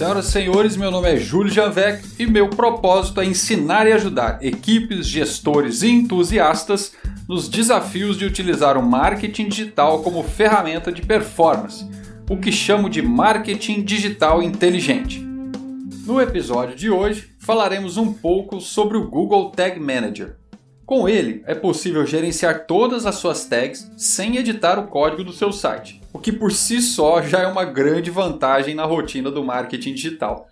Senhoras e senhores, meu nome é Júlio Javec e meu propósito é ensinar e ajudar equipes, gestores e entusiastas nos desafios de utilizar o marketing digital como ferramenta de performance, o que chamo de marketing digital inteligente. No episódio de hoje, falaremos um pouco sobre o Google Tag Manager. Com ele, é possível gerenciar todas as suas tags sem editar o código do seu site, o que por si só já é uma grande vantagem na rotina do marketing digital.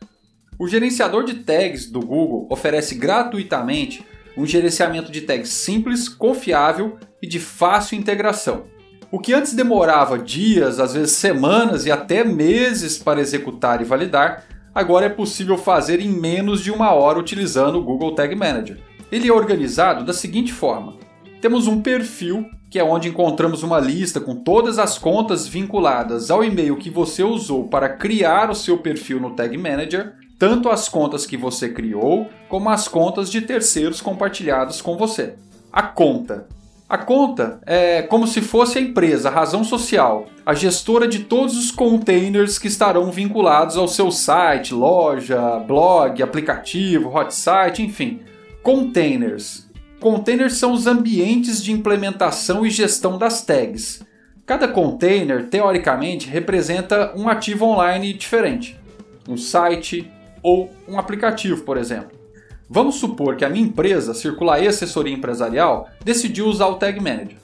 O gerenciador de tags do Google oferece gratuitamente um gerenciamento de tags simples, confiável e de fácil integração. O que antes demorava dias, às vezes semanas e até meses para executar e validar, agora é possível fazer em menos de uma hora utilizando o Google Tag Manager. Ele é organizado da seguinte forma: temos um perfil, que é onde encontramos uma lista com todas as contas vinculadas ao e-mail que você usou para criar o seu perfil no Tag Manager, tanto as contas que você criou, como as contas de terceiros compartilhadas com você. A conta. A conta é como se fosse a empresa, a razão social, a gestora de todos os containers que estarão vinculados ao seu site, loja, blog, aplicativo, hot site, enfim. Containers. Containers são os ambientes de implementação e gestão das tags. Cada container, teoricamente, representa um ativo online diferente. Um site, ou um aplicativo, por exemplo. Vamos supor que a minha empresa, Circulae Assessoria Empresarial, decidiu usar o Tag Manager.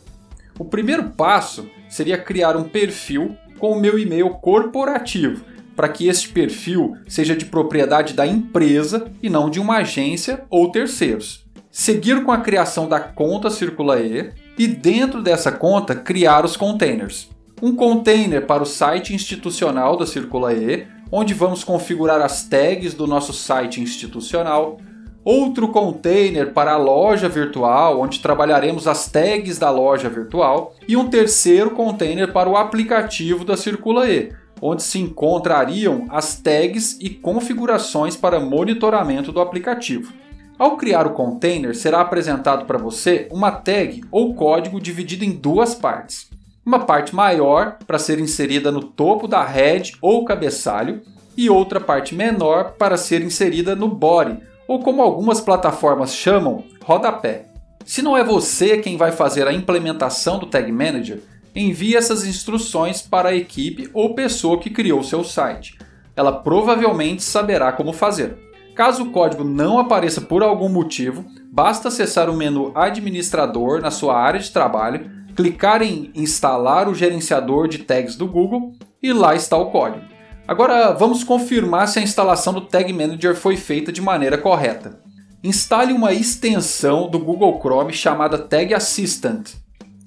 O primeiro passo seria criar um perfil com o meu e-mail corporativo, para que este perfil seja de propriedade da empresa e não de uma agência ou terceiros. Seguir com a criação da conta Circulae e dentro dessa conta criar os containers. Um container para o site institucional da Circulae, onde vamos configurar as tags do nosso site institucional, outro container para a loja virtual, onde trabalharemos as tags da loja virtual, e um terceiro container para o aplicativo da Circula-E, onde se encontrariam as tags e configurações para monitoramento do aplicativo. Ao criar o container, será apresentado para você uma tag ou código dividido em duas partes uma parte maior para ser inserida no topo da head ou cabeçalho e outra parte menor para ser inserida no body, ou como algumas plataformas chamam, rodapé. Se não é você quem vai fazer a implementação do Tag Manager, envie essas instruções para a equipe ou pessoa que criou seu site. Ela provavelmente saberá como fazer. Caso o código não apareça por algum motivo, basta acessar o menu Administrador na sua área de trabalho clicar em instalar o gerenciador de tags do Google e lá está o código. Agora vamos confirmar se a instalação do Tag Manager foi feita de maneira correta. Instale uma extensão do Google Chrome chamada Tag Assistant.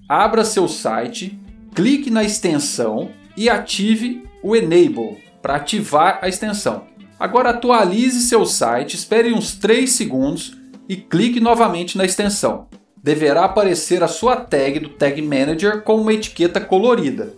Abra seu site, clique na extensão e ative o Enable para ativar a extensão. Agora atualize seu site, espere uns 3 segundos e clique novamente na extensão deverá aparecer a sua tag do Tag Manager com uma etiqueta colorida.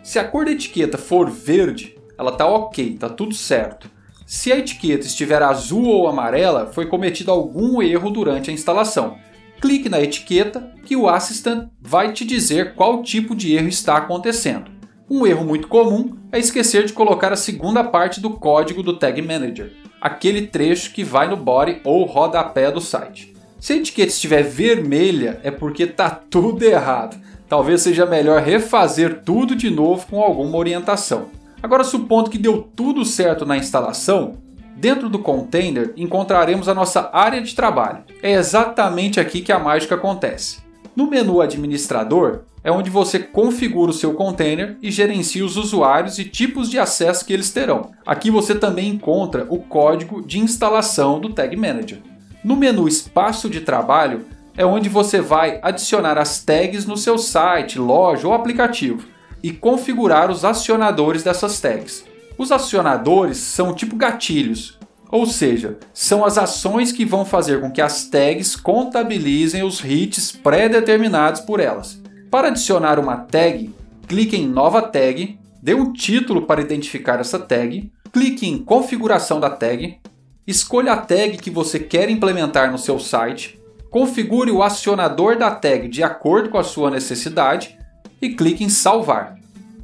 Se a cor da etiqueta for verde, ela está ok, está tudo certo. Se a etiqueta estiver azul ou amarela, foi cometido algum erro durante a instalação. Clique na etiqueta que o Assistant vai te dizer qual tipo de erro está acontecendo. Um erro muito comum é esquecer de colocar a segunda parte do código do Tag Manager, aquele trecho que vai no body ou rodapé do site. Se a etiqueta estiver vermelha, é porque está tudo errado. Talvez seja melhor refazer tudo de novo com alguma orientação. Agora, supondo que deu tudo certo na instalação, dentro do container encontraremos a nossa área de trabalho. É exatamente aqui que a mágica acontece. No menu Administrador é onde você configura o seu container e gerencia os usuários e tipos de acesso que eles terão. Aqui você também encontra o código de instalação do Tag Manager. No menu Espaço de Trabalho é onde você vai adicionar as tags no seu site, loja ou aplicativo e configurar os acionadores dessas tags. Os acionadores são tipo gatilhos, ou seja, são as ações que vão fazer com que as tags contabilizem os hits pré-determinados por elas. Para adicionar uma tag, clique em Nova Tag, dê um título para identificar essa tag, clique em Configuração da tag, escolha a tag que você quer implementar no seu site, configure o acionador da tag de acordo com a sua necessidade e clique em salvar.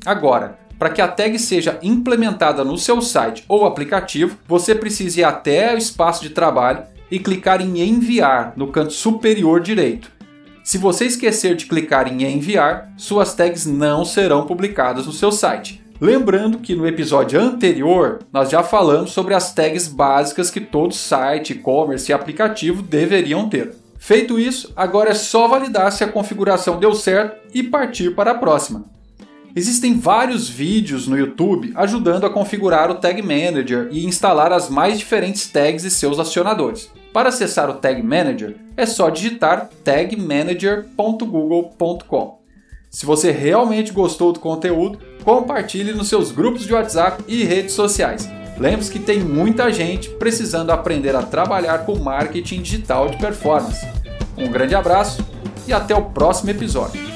Agora, para que a tag seja implementada no seu site ou aplicativo, você precisa ir até o espaço de trabalho e clicar em enviar no canto superior direito. Se você esquecer de clicar em enviar, suas tags não serão publicadas no seu site. Lembrando que no episódio anterior nós já falamos sobre as tags básicas que todo site, e-commerce e aplicativo deveriam ter. Feito isso, agora é só validar se a configuração deu certo e partir para a próxima. Existem vários vídeos no YouTube ajudando a configurar o Tag Manager e instalar as mais diferentes tags e seus acionadores. Para acessar o Tag Manager, é só digitar tagmanager.google.com. Se você realmente gostou do conteúdo, compartilhe nos seus grupos de WhatsApp e redes sociais. Lembre-se que tem muita gente precisando aprender a trabalhar com marketing digital de performance. Um grande abraço e até o próximo episódio.